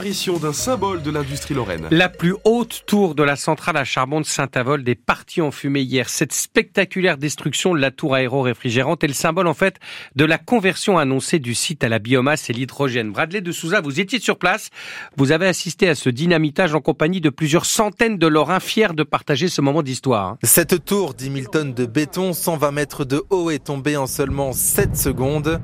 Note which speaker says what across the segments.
Speaker 1: Apparition d'un symbole de l'industrie lorraine.
Speaker 2: La plus haute tour de la centrale à charbon de Saint-Avold est partie en fumée hier. Cette spectaculaire destruction de la tour aéro-réfrigérante est le symbole en fait de la conversion annoncée du site à la biomasse et l'hydrogène. Bradley de Souza, vous étiez sur place. Vous avez assisté à ce dynamitage en compagnie de plusieurs centaines de Lorrains fiers de partager ce moment d'histoire.
Speaker 3: Cette tour, 10 000 tonnes de béton, 120 mètres de haut, est tombée en seulement 7 secondes.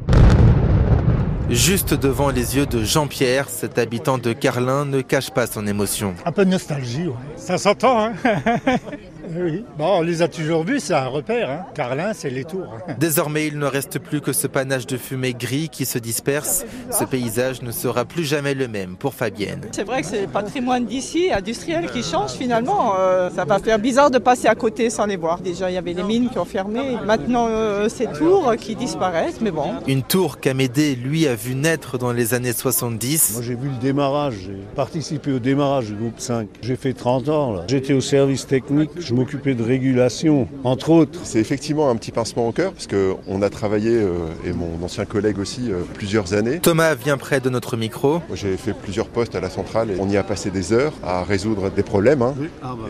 Speaker 3: Juste devant les yeux de Jean-Pierre, cet habitant de Carlin ne cache pas son émotion.
Speaker 4: Un peu de nostalgie, ouais. Ça s'entend, hein Oui. Bon, on les a toujours vus, c'est un repère. Hein. Carlin, c'est les tours.
Speaker 3: Désormais, il ne reste plus que ce panache de fumée gris qui se disperse. Ce paysage ne sera plus jamais le même pour Fabienne.
Speaker 5: C'est vrai que c'est le patrimoine d'ici, industriel, qui change finalement. Euh, ça va faire bizarre de passer à côté sans les voir. Déjà, il y avait les mines qui ont fermé. Maintenant, euh, ces tours qui disparaissent, mais bon.
Speaker 3: Une tour qu'Amédée, lui, a vu naître dans les années 70.
Speaker 6: Moi, j'ai vu le démarrage. J'ai participé au démarrage du groupe 5. J'ai fait 30 ans. J'étais au service technique. Je de régulation, entre autres.
Speaker 7: C'est effectivement un petit pincement au cœur, parce qu'on a travaillé, euh, et mon ancien collègue aussi, euh, plusieurs années.
Speaker 3: Thomas vient près de notre micro.
Speaker 7: J'ai fait plusieurs postes à la centrale et on y a passé des heures à résoudre des problèmes. hein.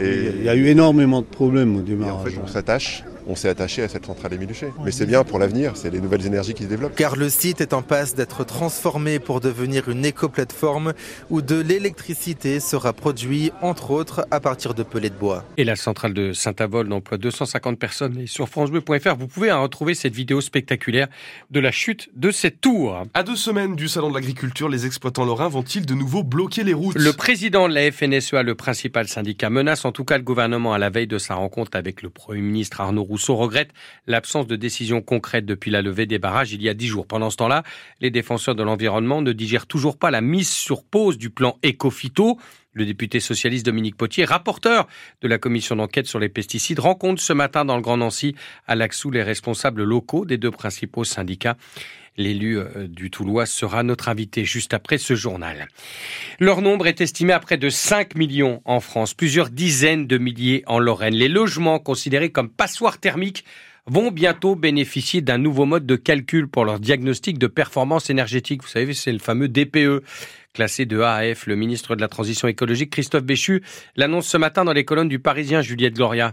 Speaker 7: Et-
Speaker 6: Il y a eu énormément de problèmes au
Speaker 7: Et en
Speaker 6: démarrage.
Speaker 7: fait, on s'attache, on s'est attaché à cette centrale Émile Huchet. Mais c'est bien pour l'avenir, c'est les nouvelles énergies qui se développent.
Speaker 3: Car le site est en passe d'être transformé pour devenir une éco-plateforme où de l'électricité sera produite, entre autres, à partir de pellets de bois.
Speaker 2: Et la centrale de Saint-Avold emploie 250 personnes. Et sur francebleu.fr, vous pouvez hein, retrouver cette vidéo spectaculaire de la chute de cette tour.
Speaker 1: À deux semaines du salon de l'agriculture, les exploitants lorrains vont-ils de nouveau bloquer les routes?
Speaker 2: Le président de la FNSEA, le principal syndicat, menace en tout cas le gouvernement à la veille de sa rencontre avec le Premier ministre Arnaud Rousseau, regrette l'absence de décision concrète depuis la levée des barrages il y a dix jours. Pendant ce temps-là, les défenseurs de l'environnement ne digèrent toujours pas la mise sur pause du plan Ecofito. Le député socialiste Dominique Potier, rapporteur de la commission d'enquête sur les pesticides, rencontre ce matin dans le Grand Nancy à Laxou les responsables locaux des deux principaux syndicats. L'élu euh, du Toulois sera notre invité juste après ce journal. Leur nombre est estimé à près de 5 millions en France, plusieurs dizaines de milliers en Lorraine. Les logements considérés comme passoires thermiques vont bientôt bénéficier d'un nouveau mode de calcul pour leur diagnostic de performance énergétique. Vous savez, c'est le fameux DPE. Classé de A à F, le ministre de la Transition écologique, Christophe Béchu, l'annonce ce matin dans les colonnes du Parisien Juliette Gloria.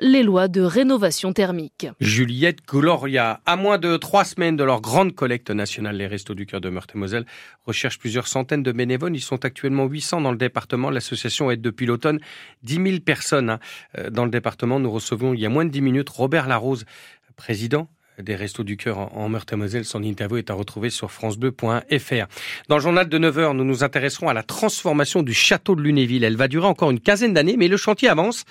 Speaker 8: les lois de rénovation thermique.
Speaker 2: Juliette Gloria, à moins de trois semaines de leur grande collecte nationale, les Restos du Cœur de Meurthe-et-Moselle recherchent plusieurs centaines de bénévoles. Ils sont actuellement 800 dans le département. L'association aide depuis l'automne 10 000 personnes hein. Euh, dans le département. Nous recevons il y a moins de 10 minutes Robert Larose, président des Restos du Cœur en Meurthe-et-Moselle. Son interview est à retrouver sur francebleu.fr. Dans le journal de 9h, nous nous intéresserons à la transformation du château de Lunéville. Elle va durer encore une quinzaine d'années, mais le chantier avance.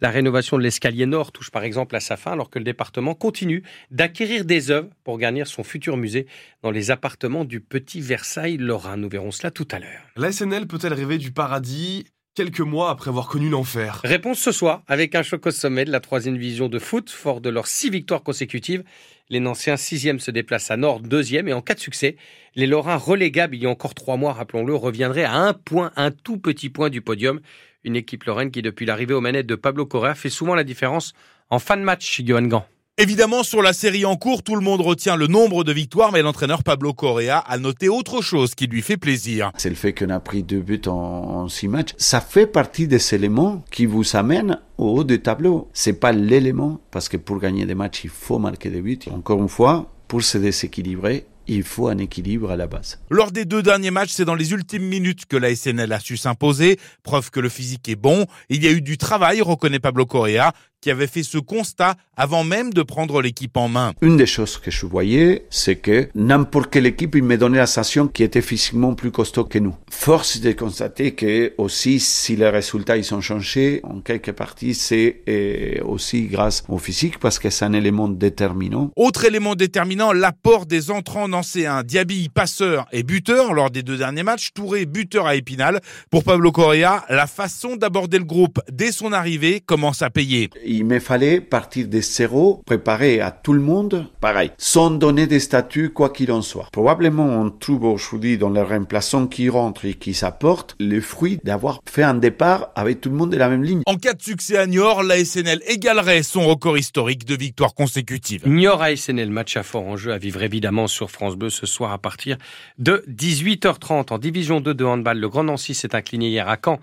Speaker 2: La rénovation de l'escalier nord touche par exemple à sa fin, alors que le département continue d'acquérir des œuvres pour garnir son futur musée dans les appartements du Petit Versailles Lorrain. Nous verrons cela tout à l'heure.
Speaker 1: La SNL peut-elle rêver du paradis? Quelques mois après avoir connu l'enfer
Speaker 2: Réponse ce soir avec un choc au sommet de la troisième division de foot. Fort de leurs six victoires consécutives, les Nanciens sixième se déplacent à Nord deuxième et en cas de succès, les Lorrains relégables il y a encore trois mois, rappelons-le, reviendraient à un point, un tout petit point du podium. Une équipe lorraine qui, depuis l'arrivée aux manettes de Pablo Correa, fait souvent la différence en fin de match, Johan Gant.
Speaker 9: Évidemment, sur la série en cours, tout le monde retient le nombre de victoires, mais l'entraîneur Pablo Correa a noté autre chose qui lui fait plaisir.
Speaker 10: C'est le fait qu'on a pris deux buts en, en six matchs. Ça fait partie des éléments qui vous amènent au haut du tableau. C'est pas l'élément, parce que pour gagner des matchs, il faut marquer des buts. Encore une fois, pour se déséquilibrer, il faut un équilibre à la base.
Speaker 9: Lors des deux derniers matchs, c'est dans les ultimes minutes que la SNL a su s'imposer, preuve que le physique est bon. Il y a eu du travail, reconnaît Pablo Correa. Qui avait fait ce constat avant même de prendre l'équipe en main.
Speaker 10: Une des choses que je voyais, c'est que n'importe quelle équipe, il me donnait la sensation qui était physiquement plus costaud que nous. Force de constater que aussi, si les résultats ils ont changé, en quelques parties, c'est euh, aussi grâce au physique parce que c'est un élément déterminant.
Speaker 9: Autre élément déterminant, l'apport des entrants nancéens. Diaby, passeur et buteur lors des deux derniers matchs. Touré, buteur à Épinal. Pour Pablo Correa, la façon d'aborder le groupe dès son arrivée commence à payer.
Speaker 10: Il me fallait partir de zéro, préparer à tout le monde, pareil, sans donner des statuts quoi qu'il en soit. Probablement on trouve aujourd'hui dans les remplaçants qui rentrent et qui s'apportent le fruit d'avoir fait un départ avec tout le monde de la même ligne.
Speaker 9: En cas de succès à Niort, la SNL égalerait son record historique de victoires consécutives.
Speaker 2: Niort à SNL, match à fort en jeu à vivre évidemment sur France Bleu ce soir à partir de 18h30 en division 2 de handball. Le Grand Nancy s'est incliné hier à Caen.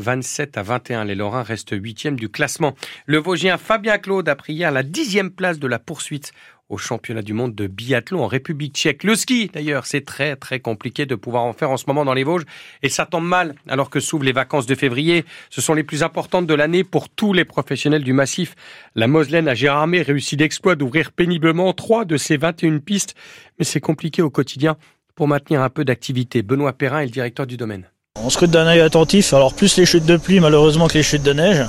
Speaker 2: 27 à 21. Les Lorrains restent huitième du classement. Le Vosgien Fabien Claude a pris hier la dixième place de la poursuite au championnat du monde de biathlon en République tchèque. Le ski, d'ailleurs, c'est très très compliqué de pouvoir en faire en ce moment dans les Vosges et ça tombe mal alors que s'ouvrent les vacances de février. Ce sont les plus importantes de l'année pour tous les professionnels du massif. La Moselaine a Gérardmer réussi l'exploit d'ouvrir péniblement trois de ses 21 pistes, mais c'est compliqué au quotidien pour maintenir un peu d'activité. Benoît Perrin est le directeur du domaine.
Speaker 11: On scrute d'un œil attentif, alors plus les chutes de pluie malheureusement que les chutes de neige.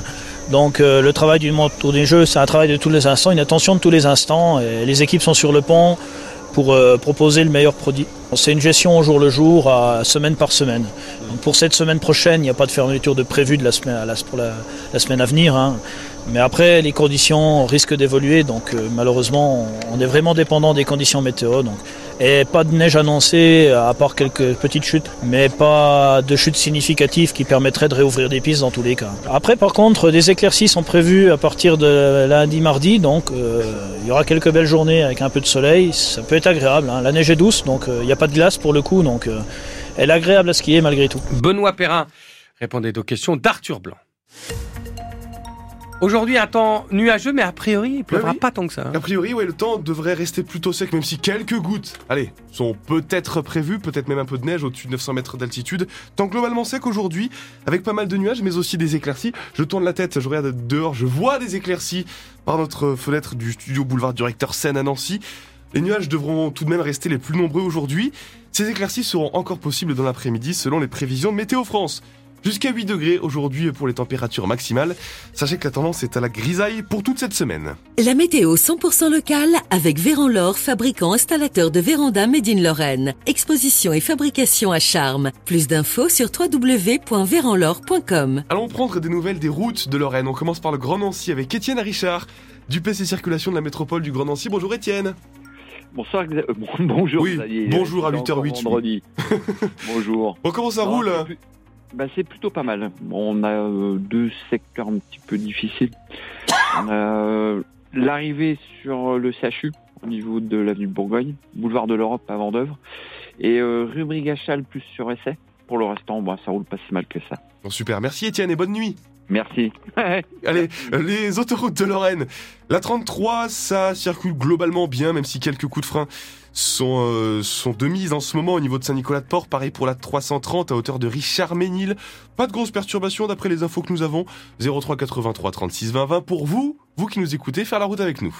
Speaker 11: Donc euh, le travail du autour des jeux, c'est un travail de tous les instants, une attention de tous les instants. Et les équipes sont sur le pont pour euh, proposer le meilleur produit. C'est une gestion au jour le jour, à semaine par semaine. Pour cette semaine prochaine, il n'y a pas de fermeture de prévu de la semaine, à la, pour la, semaine à venir. Hein. Mais après, les conditions risquent d'évoluer, donc euh, malheureusement, on est vraiment dépendant des conditions météo. Et pas de neige annoncée, à part quelques petites chutes, mais pas de chutes significatives qui permettraient de réouvrir des pistes dans tous les cas. Après, par contre, des éclaircies sont prévues à partir de lundi, mardi, donc euh, il y aura quelques belles journées avec un peu de soleil. Ça peut être agréable. Hein. La neige est douce, donc il euh, n'y a pas de glace pour le coup, donc euh, elle est agréable à skier malgré tout.
Speaker 2: Benoît Perrin répondait aux questions d'Arthur Blanc. Aujourd'hui, un temps nuageux, mais a priori, il pleuvra
Speaker 1: oui.
Speaker 2: pas tant que ça. hein.
Speaker 1: A priori, ouais, le temps devrait rester plutôt sec, même si quelques gouttes, allez, sont peut-être prévues, peut-être même un peu de neige au-dessus de 900 mètres d'altitude. Temps globalement sec aujourd'hui, avec pas mal de nuages, mais aussi des éclaircies. Je tourne la tête, je regarde dehors, je vois des éclaircies par notre fenêtre du studio boulevard du recteur Seine à Nancy. Les nuages devront tout de même rester les plus nombreux aujourd'hui. Ces éclaircies seront encore possibles dans l'après-midi selon les prévisions de Météo France. Jusqu'à 8 degrés aujourd'hui pour les températures maximales. Sachez que la tendance est à la grisaille pour toute cette semaine.
Speaker 12: La météo 100% locale avec Véran-Laure, fabricant installateur de véranda Made in Lorraine. Exposition et fabrication à charme. Plus d'infos sur www.véranlaure.com.
Speaker 1: Allons prendre des nouvelles des routes de Lorraine. On commence par le Grand Nancy avec Étienne Richard du PC Circulation de la métropole du Grand Nancy. Bonjour Étienne.
Speaker 13: Bonsoir, euh, bon- bonjour.
Speaker 1: Oui,
Speaker 13: Xavier.
Speaker 1: bonjour à
Speaker 13: C'est
Speaker 1: 8h08,
Speaker 13: encore
Speaker 1: oui.
Speaker 13: Vendredi. bonjour.
Speaker 1: Bon, comment ça
Speaker 13: Non,
Speaker 1: roule
Speaker 13: bah, C'est plutôt pas mal. On a euh, deux secteurs un petit peu difficiles. On a euh, l'arrivée sur le CHU au niveau de l'avenue de Bourgogne, boulevard de l'Europe à Vendœuvre, et euh, rue Brigachal plus sur essai. Pour le restant, bah, ça roule pas si mal que ça.
Speaker 1: Bon, super, merci Étienne et bonne nuit.
Speaker 13: Merci.
Speaker 1: Allez, euh, les autoroutes de Lorraine. La 33, ça circule globalement bien, même si quelques coups de frein sont, euh, sont de mise en ce moment au niveau de Saint-Nicolas-de-Port. Pareil pour la 330 à hauteur de Richard-Ménil. Pas de grosses perturbations d'après les infos que nous avons. 03 83 36 20 20 pour vous, vous qui nous écoutez, faire la route avec nous.